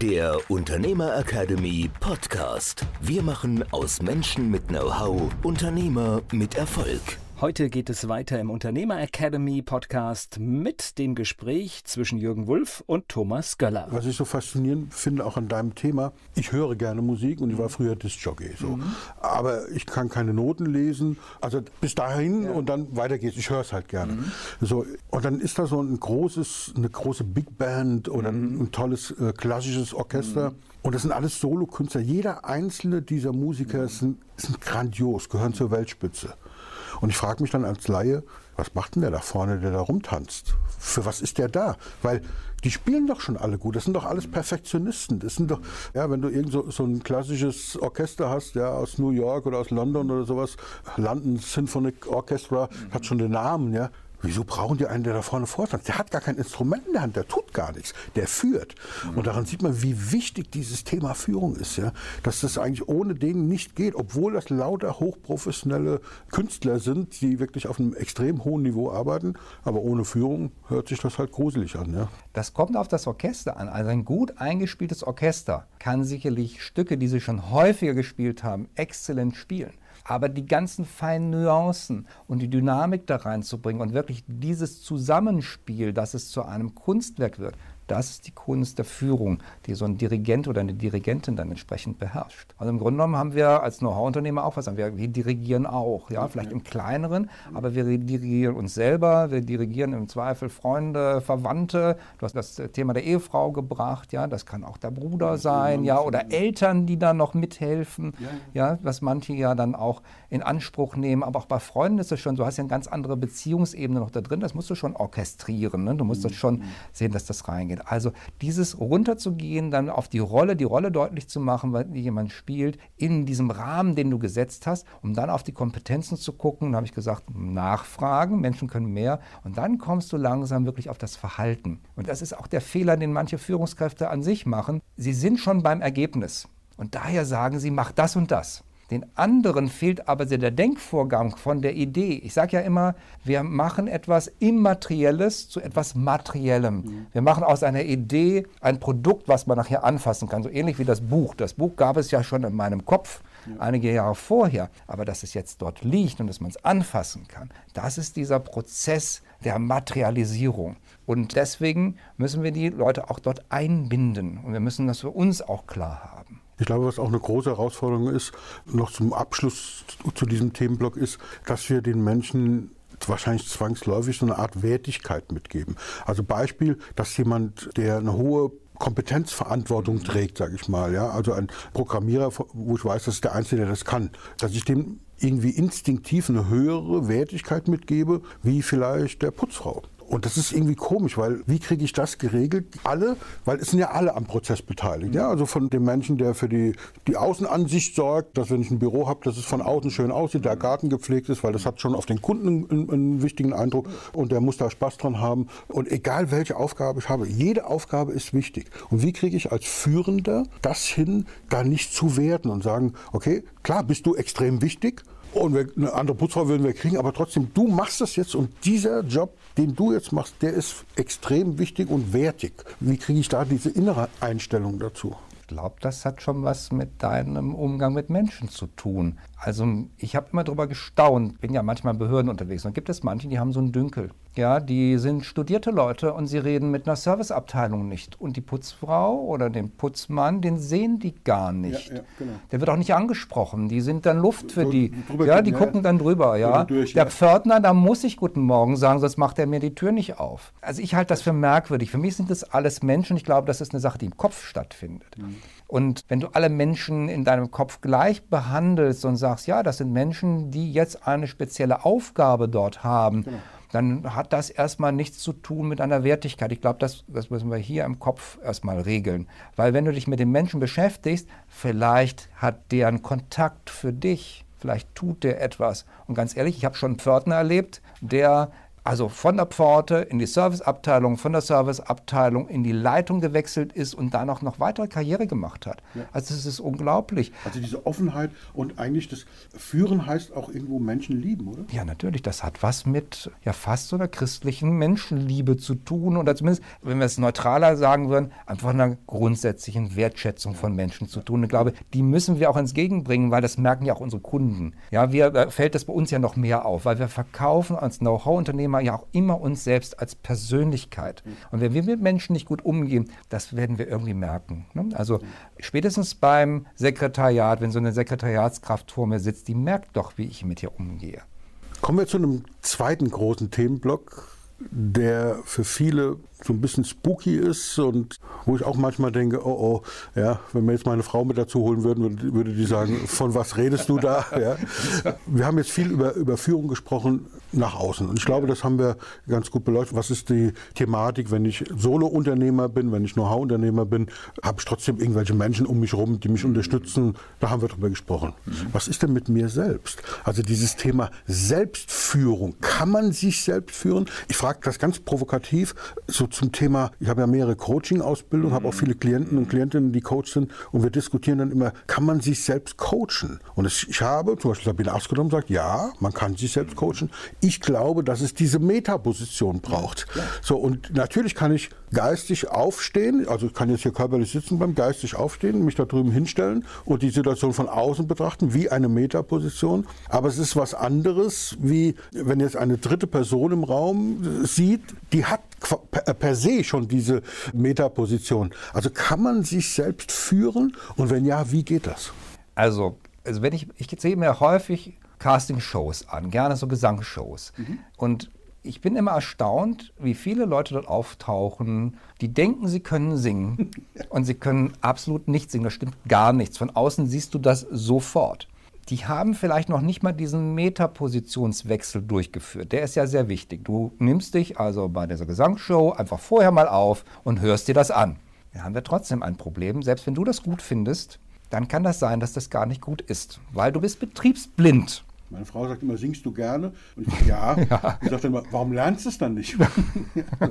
der Unternehmer Academy Podcast. Wir machen aus Menschen mit Know-how Unternehmer mit Erfolg. Heute geht es weiter im Unternehmer Academy Podcast mit dem Gespräch zwischen Jürgen Wulff und Thomas Göller. Was ich so faszinierend finde, auch an deinem Thema, ich höre gerne Musik und ich war früher Disc-Jockey. So. Mhm. Aber ich kann keine Noten lesen. Also bis dahin ja. und dann weiter geht's. Ich höre es halt gerne. Mhm. So, und dann ist da so ein großes, eine große Big Band oder mhm. ein, ein, tolles äh, klassisches Orchester. Mhm. Und das sind alles Solokünstler. Jeder einzelne dieser Musiker sind, sind grandios, gehören zur Weltspitze. Und ich frage mich dann als Laie, was macht denn der da vorne, der da rumtanzt? Für was ist der da? Weil die spielen doch schon alle gut. Das sind doch alles Perfektionisten. Das sind doch, ja, wenn du irgend so, so ein klassisches Orchester hast, ja, aus New York oder aus London oder sowas, London Symphonic Orchestra, hat schon den Namen, ja. Wieso brauchen die einen, der da vorne vortanzt? Der hat gar kein Instrument in der Hand, der tut gar nichts, der führt. Mhm. Und daran sieht man, wie wichtig dieses Thema Führung ist, ja? dass das eigentlich ohne den nicht geht, obwohl das lauter hochprofessionelle Künstler sind, die wirklich auf einem extrem hohen Niveau arbeiten. Aber ohne Führung hört sich das halt gruselig an. Ja? Das kommt auf das Orchester an. Also ein gut eingespieltes Orchester kann sicherlich Stücke, die sie schon häufiger gespielt haben, exzellent spielen. Aber die ganzen feinen Nuancen und die Dynamik da reinzubringen und wirklich dieses Zusammenspiel, dass es zu einem Kunstwerk wird, das ist die Kunst der Führung, die so ein Dirigent oder eine Dirigentin dann entsprechend beherrscht. Also im Grunde genommen haben wir als Know-how-Unternehmer auch was. Wir, wir dirigieren auch, ja, vielleicht im kleineren, aber wir dirigieren uns selber, wir dirigieren im Zweifel Freunde, Verwandte. Du hast das Thema der Ehefrau gebracht, ja, das kann auch der Bruder sein, ja, oder Eltern, die da noch mithelfen, ja, was manche ja dann auch in Anspruch nehmen. Aber auch bei Freunden ist es schon, du hast ja eine ganz andere Beziehungsebene noch da drin, das musst du schon orchestrieren. Ne? Du musst das schon sehen, dass das reingeht. Also dieses runterzugehen, dann auf die Rolle, die Rolle deutlich zu machen, die jemand spielt, in diesem Rahmen, den du gesetzt hast, um dann auf die Kompetenzen zu gucken. Da habe ich gesagt, nachfragen, Menschen können mehr. Und dann kommst du langsam wirklich auf das Verhalten. Und das ist auch der Fehler, den manche Führungskräfte an sich machen. Sie sind schon beim Ergebnis. Und daher sagen sie, mach das und das. Den anderen fehlt aber der Denkvorgang von der Idee. Ich sage ja immer, wir machen etwas Immaterielles zu etwas Materiellem. Mhm. Wir machen aus einer Idee ein Produkt, was man nachher anfassen kann. So ähnlich wie das Buch. Das Buch gab es ja schon in meinem Kopf ja. einige Jahre vorher. Aber dass es jetzt dort liegt und dass man es anfassen kann, das ist dieser Prozess der Materialisierung. Und deswegen müssen wir die Leute auch dort einbinden. Und wir müssen das für uns auch klar haben. Ich glaube, was auch eine große Herausforderung ist, noch zum Abschluss zu diesem Themenblock ist, dass wir den Menschen wahrscheinlich zwangsläufig so eine Art Wertigkeit mitgeben. Also Beispiel, dass jemand, der eine hohe Kompetenzverantwortung trägt, sage ich mal, ja, also ein Programmierer, wo ich weiß, das ist der Einzige, der das kann, dass ich dem irgendwie instinktiv eine höhere Wertigkeit mitgebe, wie vielleicht der Putzfrau. Und das ist irgendwie komisch, weil wie kriege ich das geregelt? Alle, weil es sind ja alle am Prozess beteiligt. Ja? Also von dem Menschen, der für die, die Außenansicht sorgt, dass wenn ich ein Büro habe, dass es von außen schön aussieht, der Garten gepflegt ist, weil das hat schon auf den Kunden einen, einen wichtigen Eindruck und der muss da Spaß dran haben. Und egal welche Aufgabe ich habe, jede Aufgabe ist wichtig. Und wie kriege ich als Führender das hin, da nicht zu werden und sagen, okay, klar bist du extrem wichtig, und wir, eine andere Putzfrau würden wir kriegen, aber trotzdem, du machst das jetzt und dieser Job, den du jetzt machst, der ist extrem wichtig und wertig. Wie kriege ich da diese innere Einstellung dazu? Ich glaube, das hat schon was mit deinem Umgang mit Menschen zu tun. Also ich habe immer darüber gestaunt, bin ja manchmal in Behörden unterwegs und gibt es manche, die haben so einen Dünkel. Ja, die sind studierte Leute und sie reden mit einer Serviceabteilung nicht. Und die Putzfrau oder den Putzmann, den sehen die gar nicht. Ja, ja, genau. Der wird auch nicht angesprochen. Die sind dann Luft für die. Ja, die gucken dann drüber, ja. Durch, Der Pförtner, da muss ich Guten Morgen sagen, sonst macht er mir die Tür nicht auf. Also ich halte das für merkwürdig. Für mich sind das alles Menschen. Ich glaube, das ist eine Sache, die im Kopf stattfindet. Mhm. Und wenn du alle Menschen in deinem Kopf gleich behandelst und sagst, ja, das sind Menschen, die jetzt eine spezielle Aufgabe dort haben, genau dann hat das erstmal nichts zu tun mit einer Wertigkeit. Ich glaube, das, das müssen wir hier im Kopf erstmal regeln. Weil wenn du dich mit den Menschen beschäftigst, vielleicht hat der einen Kontakt für dich. Vielleicht tut der etwas. Und ganz ehrlich, ich habe schon einen Pförtner erlebt, der also von der Pforte in die Serviceabteilung, von der Serviceabteilung in die Leitung gewechselt ist und da noch, noch weitere Karriere gemacht hat. Ja. Also es ist unglaublich. Also diese Offenheit und eigentlich das Führen heißt auch irgendwo Menschen lieben, oder? Ja, natürlich. Das hat was mit ja fast so einer christlichen Menschenliebe zu tun oder zumindest, wenn wir es neutraler sagen würden, einfach einer grundsätzlichen Wertschätzung von Menschen zu tun. Ich glaube, die müssen wir auch ins Gegenbringen, weil das merken ja auch unsere Kunden. Ja, wir, fällt das bei uns ja noch mehr auf, weil wir verkaufen als Know-how-Unternehmen Thema ja auch immer uns selbst als Persönlichkeit. Und wenn wir mit Menschen nicht gut umgehen, das werden wir irgendwie merken. Ne? Also spätestens beim Sekretariat, wenn so eine Sekretariatskraft vor mir sitzt, die merkt doch, wie ich mit ihr umgehe. Kommen wir zu einem zweiten großen Themenblock, der für viele so ein bisschen spooky ist und wo ich auch manchmal denke, oh oh, ja, wenn wir jetzt meine Frau mit dazu holen würden, würde die sagen, von was redest du da? Ja. Wir haben jetzt viel über, über Führung gesprochen nach außen und ich glaube, das haben wir ganz gut beleuchtet. Was ist die Thematik, wenn ich Solo-Unternehmer bin, wenn ich Know-how-Unternehmer bin, habe ich trotzdem irgendwelche Menschen um mich herum, die mich unterstützen. Da haben wir drüber gesprochen. Was ist denn mit mir selbst? Also dieses Thema Selbstführung. Kann man sich selbst führen? Ich frage das ganz provokativ, so zum Thema, ich habe ja mehrere Coaching-Ausbildungen, mhm. habe auch viele Klienten und Klientinnen, die Coach sind und wir diskutieren dann immer, kann man sich selbst coachen? Und es, ich habe zum Beispiel Sabine Askedom sagt, ja, man kann sich selbst coachen. Ich glaube, dass es diese Metaposition braucht. Ja. So, und natürlich kann ich geistig aufstehen, also ich kann jetzt hier körperlich sitzen beim geistig aufstehen, mich da drüben hinstellen und die Situation von außen betrachten, wie eine Metaposition. Aber es ist was anderes, wie wenn jetzt eine dritte Person im Raum sieht, die hat per se schon diese Metaposition. Also kann man sich selbst führen und wenn ja, wie geht das? Also, also wenn ich, ich sehe mir häufig Casting-Shows an, gerne so Gesangsshows. Mhm. Und ich bin immer erstaunt, wie viele Leute dort auftauchen, die denken, sie können singen und sie können absolut nicht singen. Das stimmt gar nichts. Von außen siehst du das sofort die haben vielleicht noch nicht mal diesen Metapositionswechsel durchgeführt. Der ist ja sehr wichtig. Du nimmst dich also bei dieser Gesangsshow einfach vorher mal auf und hörst dir das an. Da haben wir trotzdem ein Problem. Selbst wenn du das gut findest, dann kann das sein, dass das gar nicht gut ist, weil du bist betriebsblind. Meine Frau sagt immer, singst du gerne? Und ich sage, ja. ja. Ich sage dann immer, warum lernst du es dann nicht?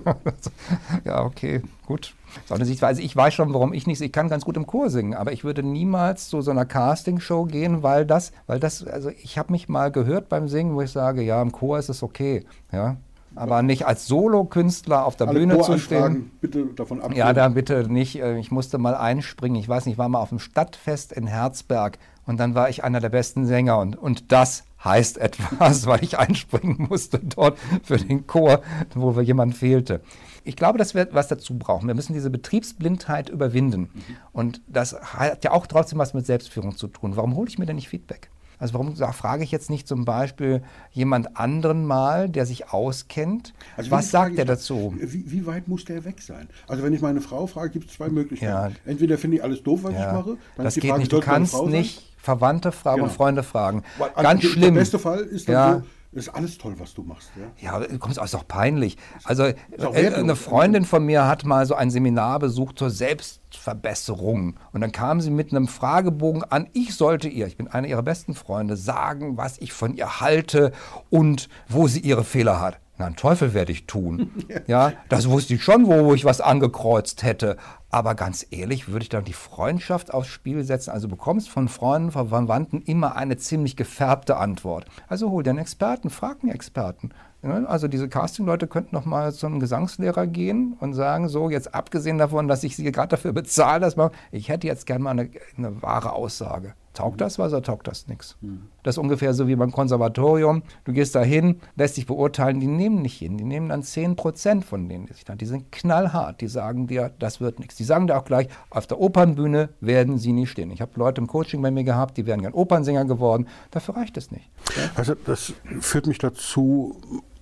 ja, okay, gut. So eine Sichtweise. Ich weiß schon, warum ich nicht, ich kann ganz gut im Chor singen, aber ich würde niemals zu so einer Castingshow gehen, weil das, weil das, also ich habe mich mal gehört beim Singen, wo ich sage, ja, im Chor ist es okay, ja. Aber nicht als Solokünstler auf der Alle Bühne zu stehen. Bitte davon abgehen. Ja, da bitte nicht. Äh, ich musste mal einspringen. Ich weiß nicht, ich war mal auf dem Stadtfest in Herzberg und dann war ich einer der besten Sänger und, und das heißt etwas, weil ich einspringen musste dort für den Chor, wo jemand fehlte. Ich glaube, dass wir was dazu brauchen. Wir müssen diese Betriebsblindheit überwinden. Und das hat ja auch trotzdem was mit Selbstführung zu tun. Warum hole ich mir denn nicht Feedback? Also warum frage ich jetzt nicht zum Beispiel jemand anderen mal, der sich auskennt? Also was sagt er dazu? Wie, wie, weit muss der weg sein? Also wenn ich meine Frau frage, gibt es zwei Möglichkeiten. Ja. Entweder finde ich alles doof, was ja. ich mache. Dann das geht Frage, nicht. Du kannst nicht Verwandte fragen genau. und Freunde fragen. Weil, Ganz schlimm. Der beste Fall ist dann ja. so, ist alles toll, was du machst. Ja, ja kommst ist auch peinlich. Also auch äh, eine Freundin von mir hat mal so ein Seminar besucht zur Selbstverbesserung. Und dann kam sie mit einem Fragebogen an. Ich sollte ihr, ich bin einer ihrer besten Freunde, sagen, was ich von ihr halte und wo sie ihre Fehler hat. Na, einen Teufel werde ich tun. ja, das wusste ich schon, wo, wo ich was angekreuzt hätte. Aber ganz ehrlich, würde ich dann die Freundschaft aufs Spiel setzen? Also bekommst von Freunden, von Verwandten immer eine ziemlich gefärbte Antwort. Also hol dir einen Experten, frag einen Experten. Also diese Casting-Leute könnten noch mal zu einem Gesangslehrer gehen und sagen, so jetzt abgesehen davon, dass ich sie gerade dafür bezahle, dass man, ich hätte jetzt gerne mal eine, eine wahre Aussage. Taugt das was oder taugt das nichts? Mhm. Das ist ungefähr so wie beim Konservatorium. Du gehst da hin, lässt dich beurteilen, die nehmen nicht hin. Die nehmen dann 10 Prozent von denen, die sich dann. Die sind knallhart, die sagen dir, das wird nichts. Die sagen dir auch gleich, auf der Opernbühne werden sie nie stehen. Ich habe Leute im Coaching bei mir gehabt, die wären gern Opernsänger geworden. Dafür reicht es nicht. Ja? Also das führt mich dazu,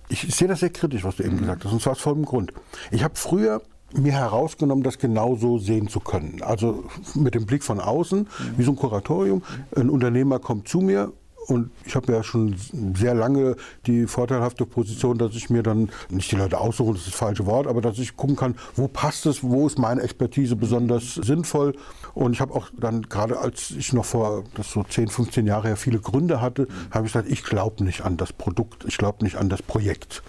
ich sehe das sehr kritisch, was du eben mhm. gesagt hast, und zwar aus folgendem Grund. Ich habe früher mir herausgenommen, das genauso sehen zu können. Also mit dem Blick von außen, wie so ein Kuratorium. Ein Unternehmer kommt zu mir Und ich habe ja schon sehr lange die vorteilhafte Position, dass ich mir dann nicht die Leute aussuchen, das ist das falsche Wort, aber dass ich gucken kann, wo passt es, wo ist meine Expertise besonders sinnvoll. Und ich habe auch dann, gerade als ich noch vor, das so 10, 15 Jahre her viele Gründe hatte, habe ich gesagt, ich glaube nicht an das Produkt, ich glaube nicht an das Projekt.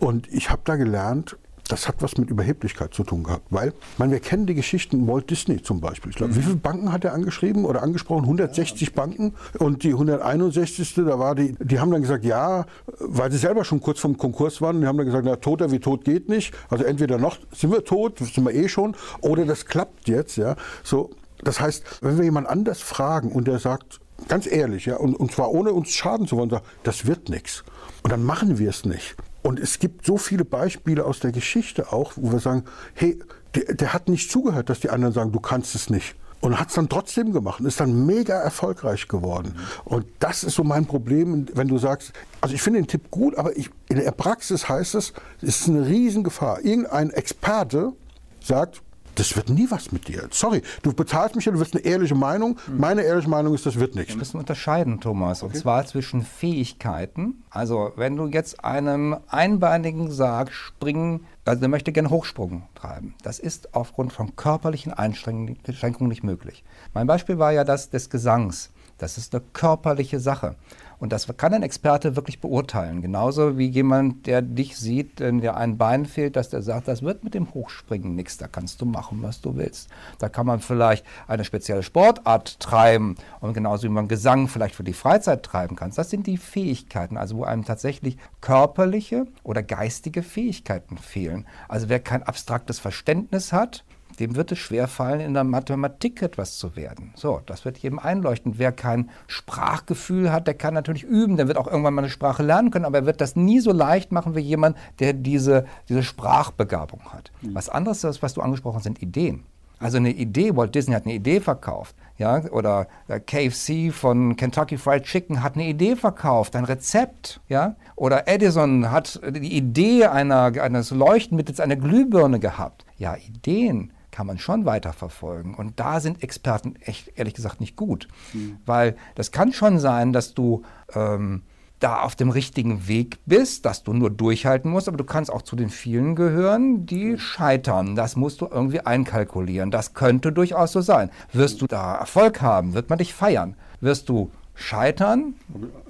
Und ich habe da gelernt, das hat was mit Überheblichkeit zu tun gehabt, weil, man, wir kennen die Geschichten Walt Disney zum Beispiel. Ich glaube, mhm. wie viele Banken hat er angeschrieben oder angesprochen? 160 ja. Banken und die 161. Da war die, die haben dann gesagt, ja, weil sie selber schon kurz vom Konkurs waren, die haben dann gesagt, na, toter wie tot geht nicht. Also entweder noch sind wir tot, sind wir eh schon, oder das klappt jetzt, ja. So, das heißt, wenn wir jemand anders fragen und der sagt, ganz ehrlich, ja, und, und zwar ohne uns schaden zu wollen, sagt, das wird nichts. Und dann machen wir es nicht. Und es gibt so viele Beispiele aus der Geschichte auch, wo wir sagen, hey, der, der hat nicht zugehört, dass die anderen sagen, du kannst es nicht. Und hat es dann trotzdem gemacht und ist dann mega erfolgreich geworden. Und das ist so mein Problem, wenn du sagst, also ich finde den Tipp gut, aber ich, in der Praxis heißt es, es ist eine Riesengefahr. Irgendein Experte sagt, das wird nie was mit dir. Sorry, du bezahlst mich ja, du wirst eine ehrliche Meinung. Hm. Meine ehrliche Meinung ist, das wird nichts. Wir müssen unterscheiden, Thomas, okay. und zwar zwischen Fähigkeiten. Also, wenn du jetzt einem Einbeinigen sagst, springen, also der möchte gerne Hochsprung treiben. Das ist aufgrund von körperlichen Einschränkungen nicht möglich. Mein Beispiel war ja das des Gesangs. Das ist eine körperliche Sache. Und das kann ein Experte wirklich beurteilen. Genauso wie jemand, der dich sieht, wenn dir ein Bein fehlt, dass der sagt, das wird mit dem Hochspringen nichts, da kannst du machen, was du willst. Da kann man vielleicht eine spezielle Sportart treiben und genauso wie man Gesang vielleicht für die Freizeit treiben kann. Das sind die Fähigkeiten, also wo einem tatsächlich körperliche oder geistige Fähigkeiten fehlen. Also wer kein abstraktes Verständnis hat, dem wird es schwerfallen, in der Mathematik etwas zu werden. So, das wird jedem einleuchten. Wer kein Sprachgefühl hat, der kann natürlich üben, der wird auch irgendwann mal eine Sprache lernen können, aber er wird das nie so leicht machen wie jemand, der diese, diese Sprachbegabung hat. Mhm. Was anderes ist, was du angesprochen hast, sind Ideen. Also eine Idee, Walt Disney hat eine Idee verkauft, ja, oder KFC von Kentucky Fried Chicken hat eine Idee verkauft, ein Rezept, ja, oder Edison hat die Idee einer, eines Leuchtenmittels, einer Glühbirne gehabt. Ja, Ideen kann man schon weiterverfolgen. Und da sind Experten echt, ehrlich gesagt, nicht gut. Mhm. Weil das kann schon sein, dass du ähm, da auf dem richtigen Weg bist, dass du nur durchhalten musst, aber du kannst auch zu den vielen gehören, die scheitern. Das musst du irgendwie einkalkulieren. Das könnte durchaus so sein. Wirst du da Erfolg haben, wird man dich feiern. Wirst du scheitern.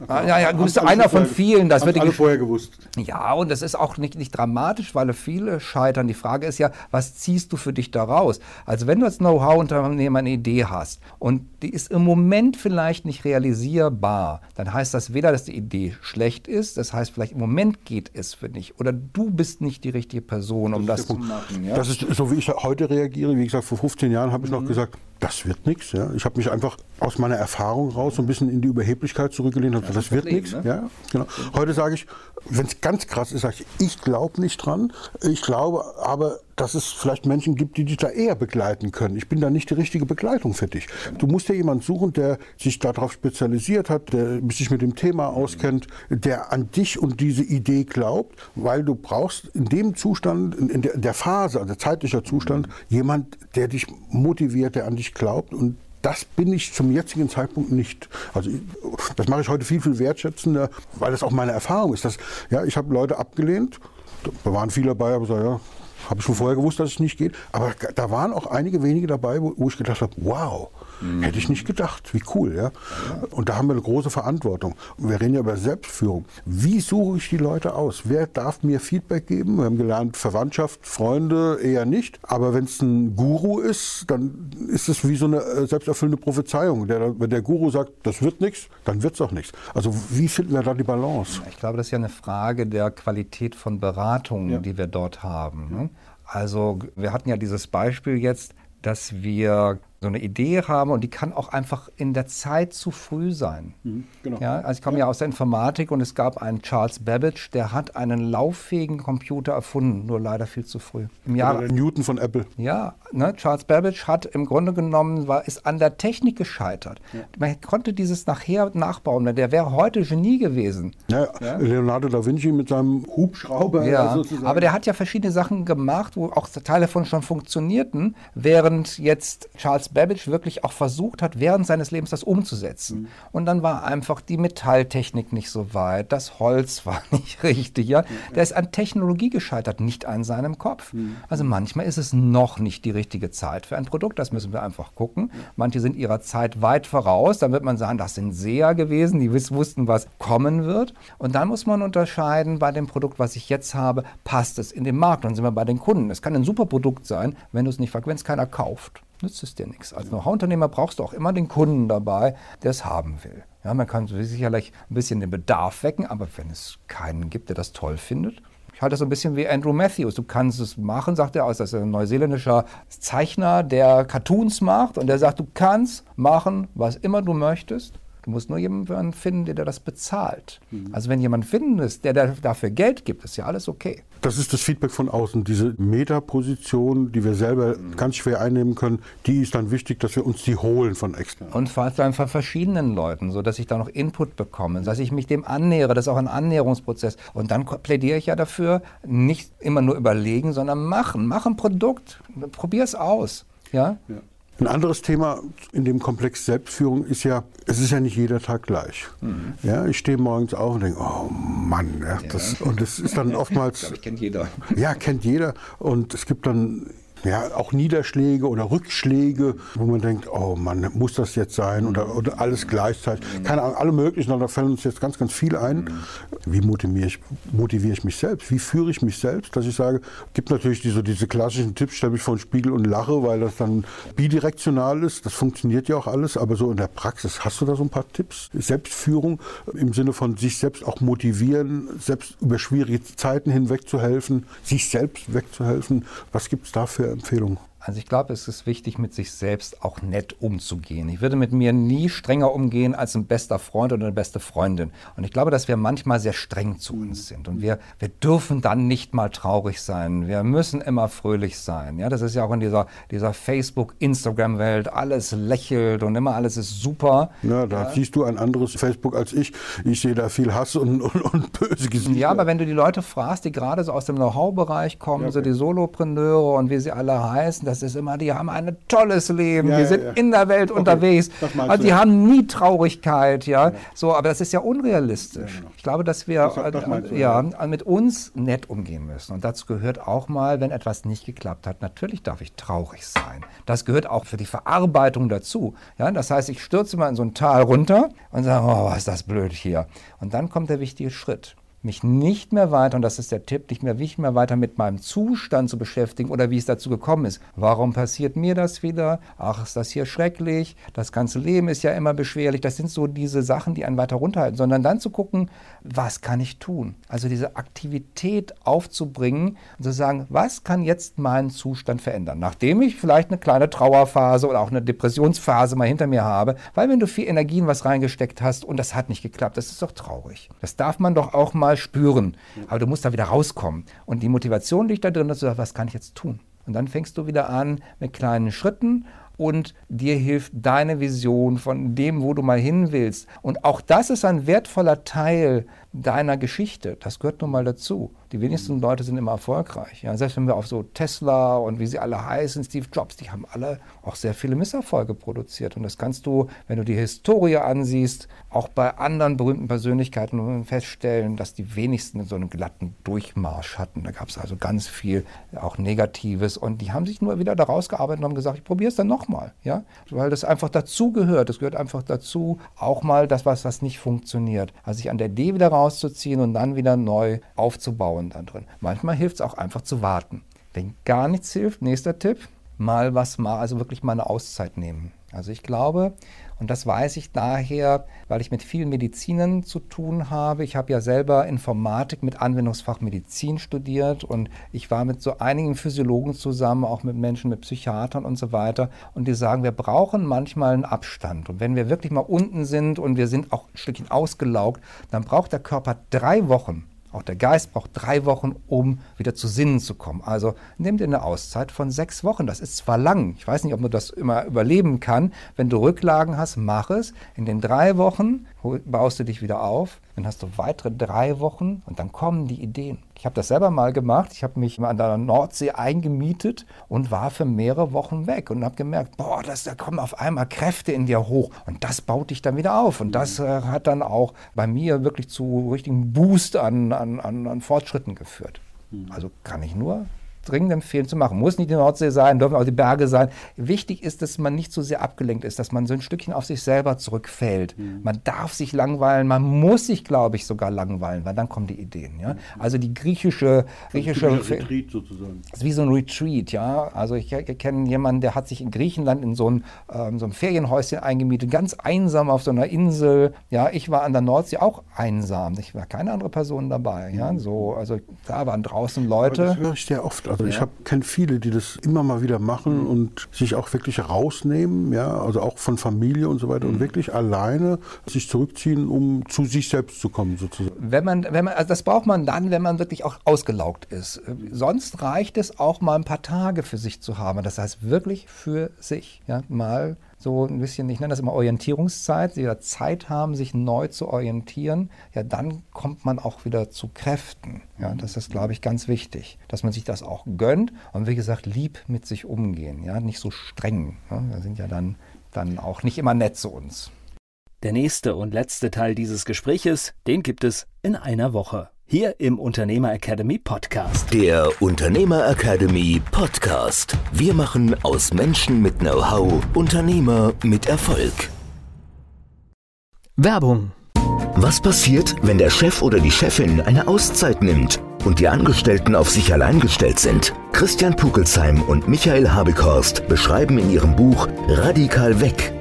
Ah, ja, ja, du bist einer von vielen. Das wird alle vorher gewusst. Ja, und das ist auch nicht, nicht dramatisch, weil viele scheitern. Die Frage ist ja, was ziehst du für dich daraus? Also wenn du als Know-how-Unternehmer eine Idee hast und die ist im Moment vielleicht nicht realisierbar, dann heißt das weder, dass die Idee schlecht ist, das heißt vielleicht im Moment geht es für dich oder du bist nicht die richtige Person, um das, das zu machen. Ja? Das ist so, wie ich heute reagiere. Wie gesagt, vor 15 Jahren habe ich mhm. noch gesagt, das wird nichts. Ja. Ich habe mich einfach aus meiner Erfahrung raus so ein bisschen in die Überheblichkeit zurückgelehnt. Habe ja, das, das wird nichts. Ne? Ja, genau. Heute sage ich, wenn es ganz krass ist, sage ich, ich glaube nicht dran. Ich glaube aber, dass es vielleicht Menschen gibt, die dich da eher begleiten können. Ich bin da nicht die richtige Begleitung für dich. Du musst ja jemanden suchen, der sich darauf spezialisiert hat, der sich mit dem Thema auskennt, der an dich und diese Idee glaubt, weil du brauchst in dem Zustand, in der, in der Phase, also zeitlicher Zustand, jemand, der dich motiviert, der an dich glaubt und das bin ich zum jetzigen Zeitpunkt nicht. Also das mache ich heute viel, viel wertschätzender, weil das auch meine Erfahrung ist. Dass, ja, ich habe Leute abgelehnt, da waren viele dabei, aber so, ja, habe ich schon vorher gewusst, dass es nicht geht. Aber da waren auch einige wenige dabei, wo, wo ich gedacht habe, wow, mhm. hätte ich nicht gedacht. Wie cool, ja. Und da haben wir eine große Verantwortung. Und wir reden ja über Selbstführung. Wie suche ich die Leute aus? Wer darf mir Feedback geben? Wir haben gelernt, Verwandtschaft, Freunde eher nicht. Aber wenn es ein Guru ist, dann ist es wie so eine äh, selbsterfüllende Prophezeiung. Der, wenn der Guru sagt, das wird nichts, dann wird es auch nichts. Also wie finden wir da die Balance? Ich glaube, das ist ja eine Frage der Qualität von Beratungen, ja. die wir dort haben. Ne? Also wir hatten ja dieses Beispiel jetzt, dass wir so eine Idee haben und die kann auch einfach in der Zeit zu früh sein. Mhm, genau. ja, also ich komme ja. ja. aus der Informatik und es gab einen Charles Babbage, der hat einen lauffähigen Computer erfunden, nur leider viel zu früh. Im Jahr Newton von Apple. Ja, ne, Charles Babbage hat im Grunde genommen war ist an der Technik gescheitert. Ja. Man konnte dieses nachher nachbauen, der wäre heute Genie gewesen. Ja, Leonardo da Vinci mit seinem Hubschrauber ja, sozusagen. Aber der hat ja verschiedene Sachen gemacht, wo auch Teile davon schon funktionierten, während jetzt Charles Babbage wirklich auch versucht hat, während seines Lebens das umzusetzen. Mhm. Und dann war einfach die Metalltechnik nicht so weit, das Holz war nicht richtig. Ja? Der ist an Technologie gescheitert, nicht an seinem Kopf. Mhm. Also manchmal ist es noch nicht die richtige Zeit für ein Produkt, das müssen wir einfach gucken. Manche sind ihrer Zeit weit voraus, dann wird man sagen, das sind Seher gewesen, die wussten, was kommen wird. Und dann muss man unterscheiden bei dem Produkt, was ich jetzt habe, passt es in den Markt. Dann sind wir bei den Kunden. Es kann ein super Produkt sein, wenn du es nicht, wenn es keiner kauft nützt es dir nichts. Als Know-how-Unternehmer brauchst du auch immer den Kunden dabei, der es haben will. Ja, man kann sicherlich ein bisschen den Bedarf wecken, aber wenn es keinen gibt, der das toll findet, ich halte das so ein bisschen wie Andrew Matthews. Du kannst es machen, sagt er, das ist ein neuseeländischer Zeichner, der Cartoons macht und der sagt, du kannst machen, was immer du möchtest. Du musst nur jemanden finden, der, das bezahlt. Mhm. Also wenn jemand findest, der dafür Geld gibt, ist ja alles okay. Das ist das Feedback von außen. Diese Metaposition, die wir selber mhm. ganz schwer einnehmen können, die ist dann wichtig, dass wir uns die holen von extern. Und vor allem von verschiedenen Leuten, sodass ich da noch Input bekomme, dass ich mich dem annähere. Das ist auch ein Annäherungsprozess. Und dann plädiere ich ja dafür, nicht immer nur überlegen, sondern machen. Mach ein Produkt. Probier es aus. Ja? ja. Ein anderes Thema in dem Komplex Selbstführung ist ja, es ist ja nicht jeder Tag gleich. Mhm. Ja, ich stehe morgens auf und denke, oh Mann, ja, das, und das ist dann oftmals. ich glaube, ich kennt jeder. Ja, kennt jeder. Und es gibt dann ja, auch Niederschläge oder Rückschläge, wo man denkt, oh Mann, muss das jetzt sein oder, oder alles gleichzeitig. Keine Ahnung, alle möglichen, da fällt uns jetzt ganz, ganz viel ein. Wie motiviere ich, motiviere ich mich selbst? Wie führe ich mich selbst? Dass ich sage, gibt natürlich diese, diese klassischen Tipps, stelle mich vor den Spiegel und lache, weil das dann bidirektional ist. Das funktioniert ja auch alles, aber so in der Praxis, hast du da so ein paar Tipps? Selbstführung im Sinne von sich selbst auch motivieren, selbst über schwierige Zeiten hinweg zu helfen, sich selbst wegzuhelfen. Was gibt es da für Empfehlung? Also ich glaube, es ist wichtig, mit sich selbst auch nett umzugehen. Ich würde mit mir nie strenger umgehen als ein bester Freund oder eine beste Freundin. Und ich glaube, dass wir manchmal sehr streng zu uns sind. Und wir, wir dürfen dann nicht mal traurig sein. Wir müssen immer fröhlich sein. Ja, das ist ja auch in dieser, dieser Facebook-Instagram-Welt. Alles lächelt und immer alles ist super. Ja, da ja. siehst du ein anderes Facebook als ich. Ich sehe da viel Hass und, und, und böse Gesichter. Ja, aber wenn du die Leute fragst, die gerade so aus dem Know-how-Bereich kommen, ja, okay. so die Solopreneure und wie sie alle heißen, das ist immer, die haben ein tolles Leben, ja, die sind ja. in der Welt okay, unterwegs. Also die haben nie Traurigkeit, ja. So, aber das ist ja unrealistisch. Genau. Ich glaube, dass wir das, das äh, ja, mit uns nett umgehen müssen. Und dazu gehört auch mal, wenn etwas nicht geklappt hat, natürlich darf ich traurig sein. Das gehört auch für die Verarbeitung dazu. Ja, das heißt, ich stürze mal in so ein Tal runter und sage, oh, was ist das blöd hier. Und dann kommt der wichtige Schritt mich nicht mehr weiter, und das ist der Tipp, nicht mehr, nicht mehr weiter mit meinem Zustand zu beschäftigen oder wie es dazu gekommen ist. Warum passiert mir das wieder? Ach, ist das hier schrecklich? Das ganze Leben ist ja immer beschwerlich. Das sind so diese Sachen, die einen weiter runterhalten, sondern dann zu gucken, was kann ich tun? Also diese Aktivität aufzubringen und zu sagen, was kann jetzt meinen Zustand verändern? Nachdem ich vielleicht eine kleine Trauerphase oder auch eine Depressionsphase mal hinter mir habe, weil wenn du viel Energie in was reingesteckt hast und das hat nicht geklappt, das ist doch traurig. Das darf man doch auch mal spüren. Aber du musst da wieder rauskommen. Und die Motivation liegt da drin, dass du sagst, was kann ich jetzt tun? Und dann fängst du wieder an mit kleinen Schritten und dir hilft deine Vision von dem, wo du mal hin willst. Und auch das ist ein wertvoller Teil deiner Geschichte. Das gehört nun mal dazu. Die wenigsten Leute sind immer erfolgreich. Ja, selbst wenn wir auf so Tesla und wie sie alle heißen, Steve Jobs, die haben alle auch sehr viele Misserfolge produziert. Und das kannst du, wenn du die Historie ansiehst, auch bei anderen berühmten Persönlichkeiten feststellen, dass die wenigsten so einen glatten Durchmarsch hatten. Da gab es also ganz viel auch Negatives. Und die haben sich nur wieder daraus gearbeitet und haben gesagt, ich probiere es dann nochmal. Ja? Weil das einfach dazu gehört. Das gehört einfach dazu, auch mal das, was, was nicht funktioniert. Also sich an der Idee wieder rauszuziehen und dann wieder neu aufzubauen da drin. Manchmal hilft es auch einfach zu warten. Wenn gar nichts hilft, nächster Tipp, mal was mal, also wirklich mal eine Auszeit nehmen. Also ich glaube, und das weiß ich daher, weil ich mit vielen Medizinern zu tun habe. Ich habe ja selber Informatik mit Anwendungsfach Medizin studiert und ich war mit so einigen Physiologen zusammen, auch mit Menschen, mit Psychiatern und so weiter. Und die sagen, wir brauchen manchmal einen Abstand. Und wenn wir wirklich mal unten sind und wir sind auch ein Stückchen ausgelaugt, dann braucht der Körper drei Wochen, auch der Geist braucht drei Wochen, um wieder zu Sinnen zu kommen. Also nimm dir eine Auszeit von sechs Wochen. Das ist zwar lang. Ich weiß nicht, ob man das immer überleben kann. Wenn du Rücklagen hast, mach es. In den drei Wochen baust du dich wieder auf. Dann hast du weitere drei Wochen und dann kommen die Ideen. Ich habe das selber mal gemacht. Ich habe mich an der Nordsee eingemietet und war für mehrere Wochen weg und habe gemerkt, boah, das, da kommen auf einmal Kräfte in dir hoch und das baut dich dann wieder auf. Und das äh, hat dann auch bei mir wirklich zu richtigen Boost an, an, an, an Fortschritten geführt. Also kann ich nur dringend empfehlen zu machen. Muss nicht die Nordsee sein, dürfen auch die Berge sein. Wichtig ist, dass man nicht so sehr abgelenkt ist, dass man so ein Stückchen auf sich selber zurückfällt. Mhm. Man darf sich langweilen, man muss sich, glaube ich, sogar langweilen, weil dann kommen die Ideen. Ja? Also die griechische, griechische Retreat sozusagen. ist wie so ein Retreat, ja. Also ich, ich kenne jemanden, der hat sich in Griechenland in so ein, ähm, so ein Ferienhäuschen eingemietet, ganz einsam auf so einer Insel. Ja, ich war an der Nordsee auch einsam. Ich war keine andere Person dabei. Ja, mhm. so, also da waren draußen Leute. Aber das höre ich sehr oft. Also ja. ich kenne viele, die das immer mal wieder machen mhm. und sich auch wirklich rausnehmen, ja, also auch von Familie und so weiter mhm. und wirklich alleine sich zurückziehen, um zu sich selbst zu kommen sozusagen. Wenn man, wenn man, also das braucht man dann, wenn man wirklich auch ausgelaugt ist. Sonst reicht es auch mal ein paar Tage für sich zu haben. Das heißt wirklich für sich, ja, mal so ein bisschen, ich nenne das immer Orientierungszeit, sie wieder Zeit haben, sich neu zu orientieren, ja, dann kommt man auch wieder zu Kräften. Ja, das ist, glaube ich, ganz wichtig, dass man sich das auch gönnt und wie gesagt, lieb mit sich umgehen, ja, nicht so streng. Ja, wir sind ja dann, dann auch nicht immer nett zu uns. Der nächste und letzte Teil dieses Gespräches, den gibt es in einer Woche. Hier im Unternehmer Academy Podcast. Der Unternehmer Academy Podcast. Wir machen aus Menschen mit Know-how Unternehmer mit Erfolg. Werbung. Was passiert, wenn der Chef oder die Chefin eine Auszeit nimmt und die Angestellten auf sich allein gestellt sind? Christian Pukelsheim und Michael Habekorst beschreiben in ihrem Buch Radikal weg